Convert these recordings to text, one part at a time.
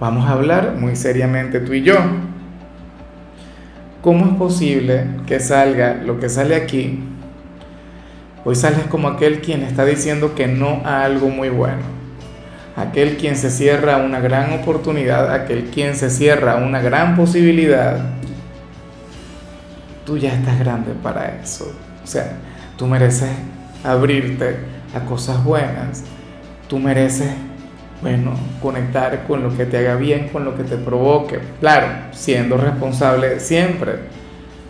Vamos a hablar muy seriamente tú y yo. ¿Cómo es posible que salga lo que sale aquí? Hoy sales como aquel quien está diciendo que no a algo muy bueno. Aquel quien se cierra una gran oportunidad, aquel quien se cierra una gran posibilidad. Tú ya estás grande para eso. O sea, tú mereces abrirte a cosas buenas. Tú mereces bueno, conectar con lo que te haga bien, con lo que te provoque. Claro, siendo responsable siempre,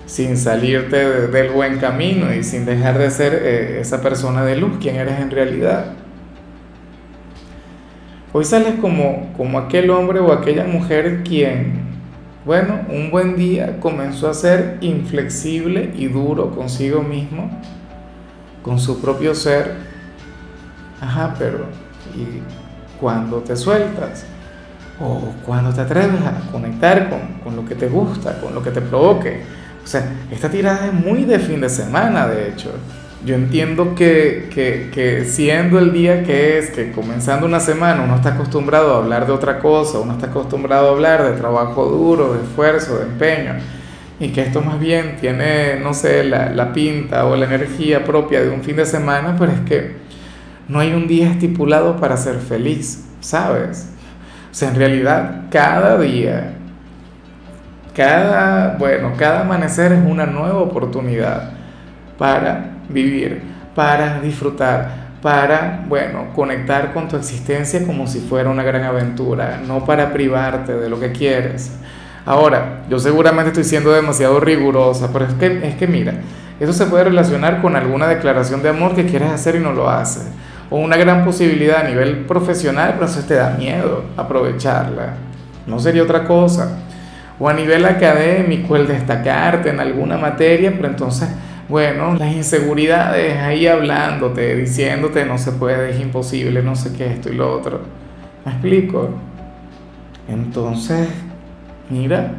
sin salirte del buen camino y sin dejar de ser eh, esa persona de luz, quien eres en realidad. Hoy sales como, como aquel hombre o aquella mujer quien, bueno, un buen día comenzó a ser inflexible y duro consigo mismo, con su propio ser. Ajá, pero... cuando te sueltas o cuando te atreves a conectar con, con, lo que te gusta, con lo que te provoque. O sea, esta tirada es muy de fin de semana, de hecho. Yo entiendo que, que, que, siendo el día que es, que comenzando una semana uno está acostumbrado a hablar de otra cosa, uno está acostumbrado a hablar de trabajo duro, de esfuerzo, de empeño, y que esto más bien tiene, no sé, la, la pinta o la energía propia de un fin de semana, pero es que no hay un día estipulado para ser feliz, ¿sabes? O sea, en realidad cada día, cada, bueno, cada amanecer es una nueva oportunidad para vivir, para disfrutar, para, bueno, conectar con tu existencia como si fuera una gran aventura, no para privarte de lo que quieres. Ahora, yo seguramente estoy siendo demasiado rigurosa, pero es que, es que mira, eso se puede relacionar con alguna declaración de amor que quieres hacer y no lo haces o una gran posibilidad a nivel profesional, pero eso te da miedo aprovecharla. No sería otra cosa. O a nivel académico, el destacarte en alguna materia, pero entonces, bueno, las inseguridades ahí hablándote, diciéndote no se puede, es imposible, no sé qué, esto y lo otro. ¿Me explico? Entonces, mira,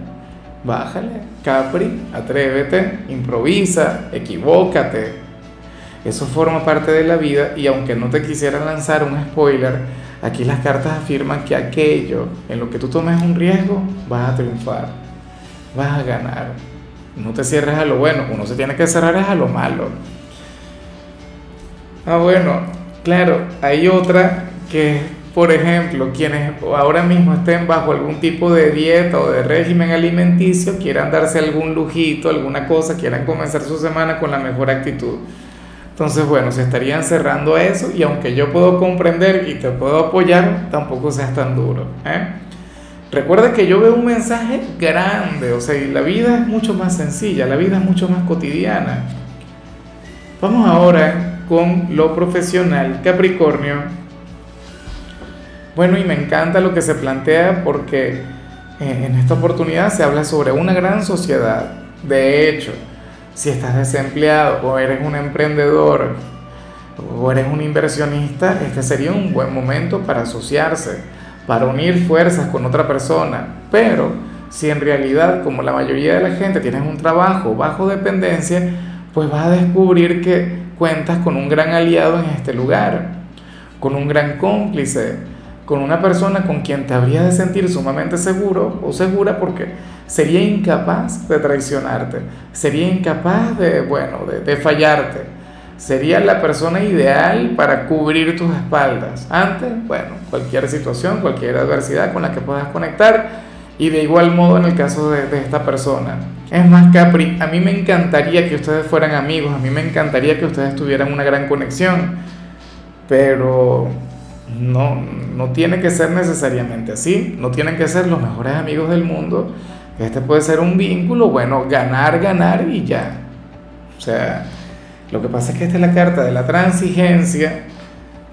bájale, Capri, atrévete, improvisa, equivócate, eso forma parte de la vida y aunque no te quisiera lanzar un spoiler, aquí las cartas afirman que aquello en lo que tú tomes un riesgo vas a triunfar, vas a ganar. No te cierres a lo bueno, uno se tiene que cerrar es a lo malo. Ah, bueno, claro, hay otra que, por ejemplo, quienes ahora mismo estén bajo algún tipo de dieta o de régimen alimenticio, quieran darse algún lujito, alguna cosa, quieran comenzar su semana con la mejor actitud entonces, bueno, se estarían cerrando a eso y aunque yo puedo comprender y te puedo apoyar, tampoco seas tan duro. ¿eh? Recuerda que yo veo un mensaje grande, o sea, la vida es mucho más sencilla, la vida es mucho más cotidiana. Vamos ahora con lo profesional, Capricornio. Bueno, y me encanta lo que se plantea porque en esta oportunidad se habla sobre una gran sociedad. De hecho, si estás desempleado o eres un emprendedor o eres un inversionista, este sería un buen momento para asociarse, para unir fuerzas con otra persona. Pero si en realidad, como la mayoría de la gente, tienes un trabajo bajo dependencia, pues vas a descubrir que cuentas con un gran aliado en este lugar, con un gran cómplice, con una persona con quien te habría de sentir sumamente seguro o segura porque sería incapaz de traicionarte, sería incapaz de, bueno, de, fallarte, sería la persona ideal para cubrir tus espaldas. Ante, bueno, cualquier situación, cualquier adversidad con la que puedas conectar y de igual modo en el caso de, de esta persona. Es más, Capri, a mí me encantaría que ustedes fueran amigos, a mí me encantaría que ustedes tuvieran una gran conexión, pero no, no tiene que ser necesariamente así, no tienen que ser los mejores amigos del mundo, este puede ser un vínculo, bueno, ganar, ganar y ya. O sea, lo que pasa es que esta es la carta de la transigencia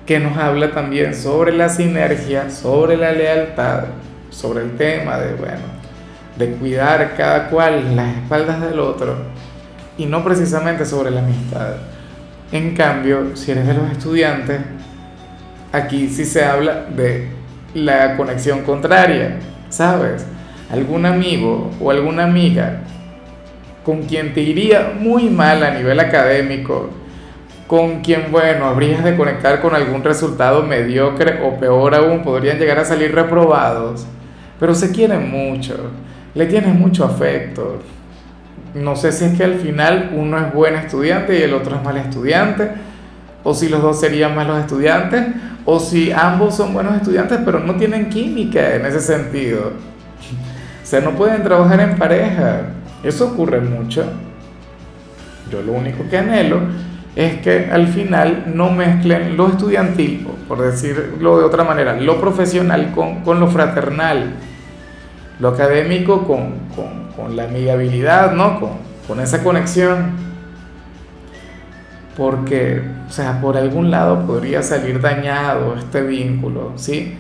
que nos habla también sobre la sinergia, sobre la lealtad, sobre el tema de, bueno, de cuidar cada cual las espaldas del otro y no precisamente sobre la amistad. En cambio, si eres de los estudiantes, aquí sí se habla de la conexión contraria, ¿sabes? Algún amigo o alguna amiga con quien te iría muy mal a nivel académico, con quien, bueno, habrías de conectar con algún resultado mediocre o peor aún, podrían llegar a salir reprobados, pero se quieren mucho, le tienes mucho afecto. No sé si es que al final uno es buen estudiante y el otro es mal estudiante, o si los dos serían malos estudiantes, o si ambos son buenos estudiantes pero no tienen química en ese sentido. Sea, no pueden trabajar en pareja. Eso ocurre mucho. Yo lo único que anhelo es que al final no mezclen lo estudiantil, por decirlo de otra manera, lo profesional con, con lo fraternal, lo académico con, con, con la amigabilidad, ¿no? Con, con esa conexión porque, o sea, por algún lado podría salir dañado este vínculo, ¿sí?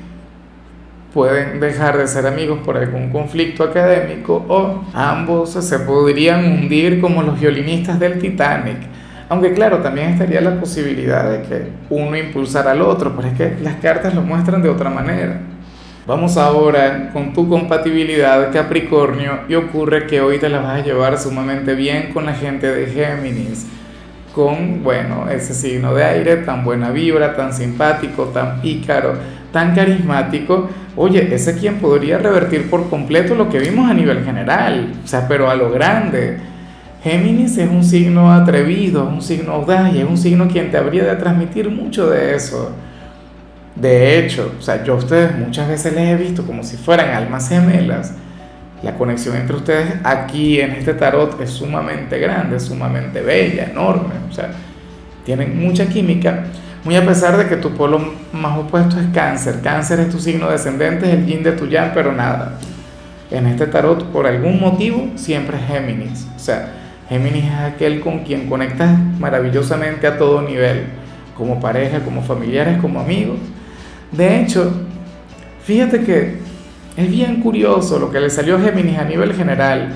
Pueden dejar de ser amigos por algún conflicto académico o ambos se podrían hundir como los violinistas del Titanic. Aunque claro, también estaría la posibilidad de que uno impulsara al otro, pero es que las cartas lo muestran de otra manera. Vamos ahora con tu compatibilidad Capricornio y ocurre que hoy te la vas a llevar sumamente bien con la gente de Géminis con, bueno, ese signo de aire, tan buena vibra, tan simpático, tan pícaro, tan carismático, oye, ese quien podría revertir por completo lo que vimos a nivel general, o sea, pero a lo grande. Géminis es un signo atrevido, un signo audaz y es un signo quien te habría de transmitir mucho de eso. De hecho, o sea, yo a ustedes muchas veces les he visto como si fueran almas gemelas la conexión entre ustedes aquí en este tarot es sumamente grande, sumamente bella, enorme. O sea, tienen mucha química, muy a pesar de que tu polo más opuesto es cáncer. Cáncer es tu signo descendente, es el yin de tu yang, pero nada. En este tarot, por algún motivo, siempre es Géminis. O sea, Géminis es aquel con quien conectas maravillosamente a todo nivel, como pareja, como familiares, como amigos. De hecho, fíjate que es bien curioso lo que le salió a Géminis a nivel general.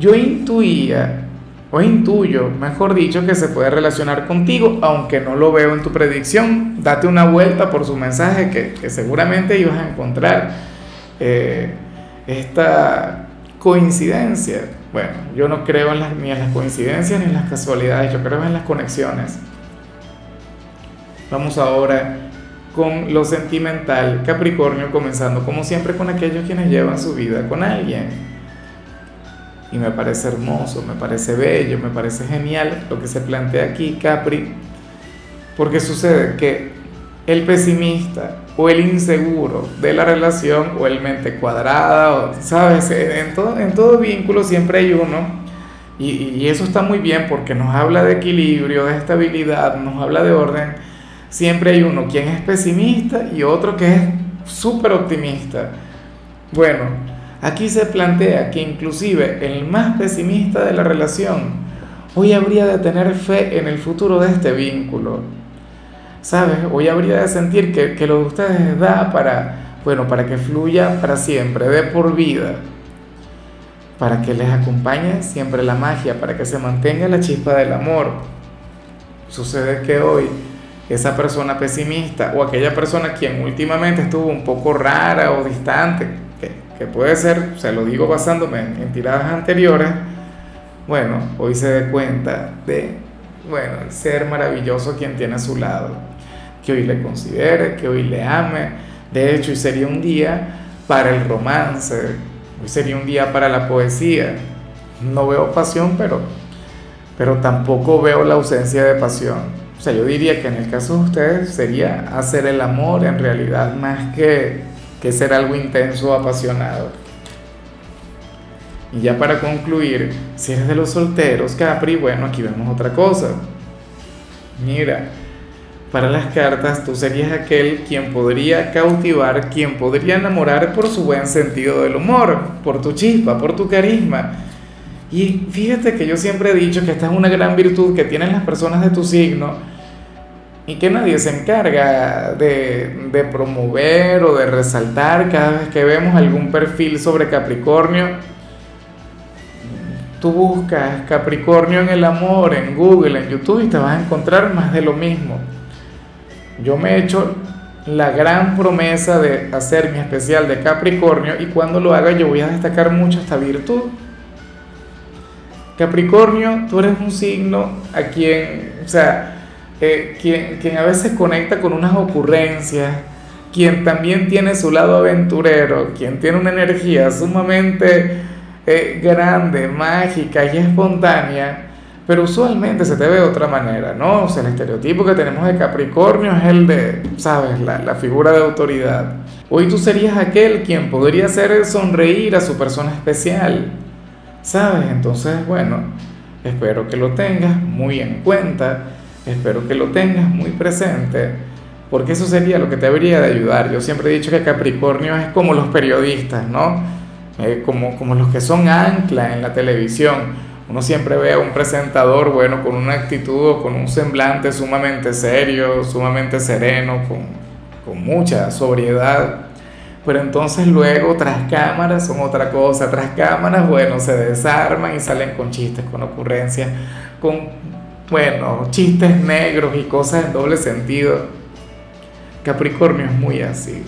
Yo intuía, o intuyo, mejor dicho, que se puede relacionar contigo, aunque no lo veo en tu predicción. Date una vuelta por su mensaje que, seguramente ibas a encontrar eh, esta coincidencia. Bueno, yo no creo en las, ni en las coincidencias ni en las casualidades, yo creo en las conexiones. Vamos ahora con lo sentimental, Capricornio comenzando como siempre con aquellos quienes llevan su vida con alguien. Y me parece hermoso, me parece bello, me parece genial lo que se plantea aquí, Capri, porque sucede que el pesimista o el inseguro de la relación o el mente cuadrada, o, ¿sabes? En todo, en todo vínculo siempre hay uno. Y, y eso está muy bien porque nos habla de equilibrio, de estabilidad, nos habla de orden siempre hay uno quien es pesimista y otro que es súper optimista. Bueno, aquí se plantea que inclusive el más pesimista de la relación hoy habría de tener fe en el futuro de este vínculo. ¿Sabes? Hoy habría de sentir que, que lo de ustedes da para, bueno, para que fluya para siempre, de por vida. Para que les acompañe siempre la magia, para que se mantenga la chispa del amor. Sucede que hoy esa persona pesimista o aquella persona quien últimamente estuvo un poco rara o distante, que, puede ser, se lo digo basándome en, tiradas anteriores, bueno, hoy se dé cuenta de, bueno, el ser maravilloso quien tiene a su lado, que hoy le considere, que hoy le ame, de hecho, hoy sería un día para el romance, hoy sería un día para la poesía, no veo pasión, pero, pero tampoco veo la ausencia de pasión o sea, yo diría que en el caso de ustedes sería hacer el amor en realidad más que, que ser algo intenso o apasionado. Y ya para concluir, si eres de los solteros, Capri, bueno, aquí vemos otra cosa. Mira, para las cartas tú serías aquel quien podría cautivar, quien podría enamorar por su buen sentido del humor, por tu chispa, por tu carisma. Y fíjate que yo siempre he dicho que esta es una gran virtud que tienen las personas de tu signo, y que nadie se encarga de, de promover o de resaltar cada vez que vemos algún perfil sobre Capricornio. Tú buscas Capricornio en el amor en Google, en YouTube y te vas a encontrar más de lo mismo. Yo me he hecho la gran promesa de hacer mi especial de Capricornio y cuando lo haga yo voy a destacar mucho esta virtud. Capricornio, tú eres un signo a quien, o sea, eh, quien, quien a veces conecta con unas ocurrencias, quien también tiene su lado aventurero, quien tiene una energía sumamente eh, grande, mágica y espontánea, pero usualmente se te ve de otra manera, ¿no? O sea, el estereotipo que tenemos de Capricornio es el de, ¿sabes? La, la figura de autoridad. Hoy tú serías aquel quien podría hacer sonreír a su persona especial, ¿sabes? Entonces, bueno, espero que lo tengas muy en cuenta Espero que lo tengas muy presente, porque eso sería lo que te habría de ayudar. Yo siempre he dicho que Capricornio es como los periodistas, ¿no? Eh, como, como los que son ancla en la televisión. Uno siempre ve a un presentador, bueno, con una actitud o con un semblante sumamente serio, sumamente sereno, con, con mucha sobriedad. Pero entonces luego tras cámaras son otra cosa, tras cámaras, bueno, se desarman y salen con chistes, con ocurrencias, con bueno, chistes negros y cosas en doble sentido. Capricornio es muy así.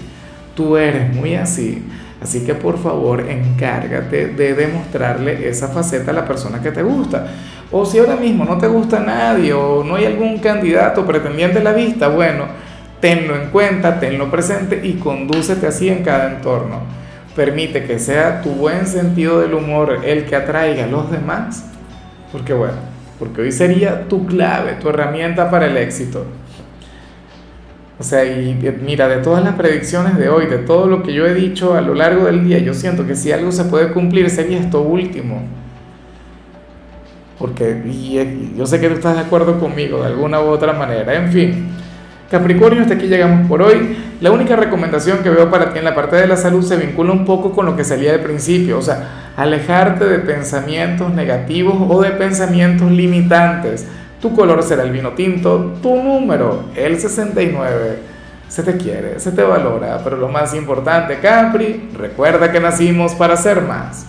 Tú eres muy así. Así que por favor encárgate de demostrarle esa faceta a la persona que te gusta. O si ahora mismo no te gusta nadie o no hay algún candidato pretendiente a la vista, bueno, tenlo en cuenta, tenlo presente y condúcete así en cada entorno. Permite que sea tu buen sentido del humor el que atraiga a los demás. Porque bueno, porque hoy sería tu clave, tu herramienta para el éxito. O sea, y mira, de todas las predicciones de hoy, de todo lo que yo he dicho a lo largo del día, yo siento que si algo se puede cumplir sería esto último. Porque yo sé que tú estás de acuerdo conmigo de alguna u otra manera. En fin, Capricornio, hasta aquí llegamos por hoy. La única recomendación que veo para ti en la parte de la salud se vincula un poco con lo que salía al principio, o sea, alejarte de pensamientos negativos o de pensamientos limitantes. Tu color será el vino tinto, tu número, el 69. Se te quiere, se te valora, pero lo más importante, Capri, recuerda que nacimos para ser más.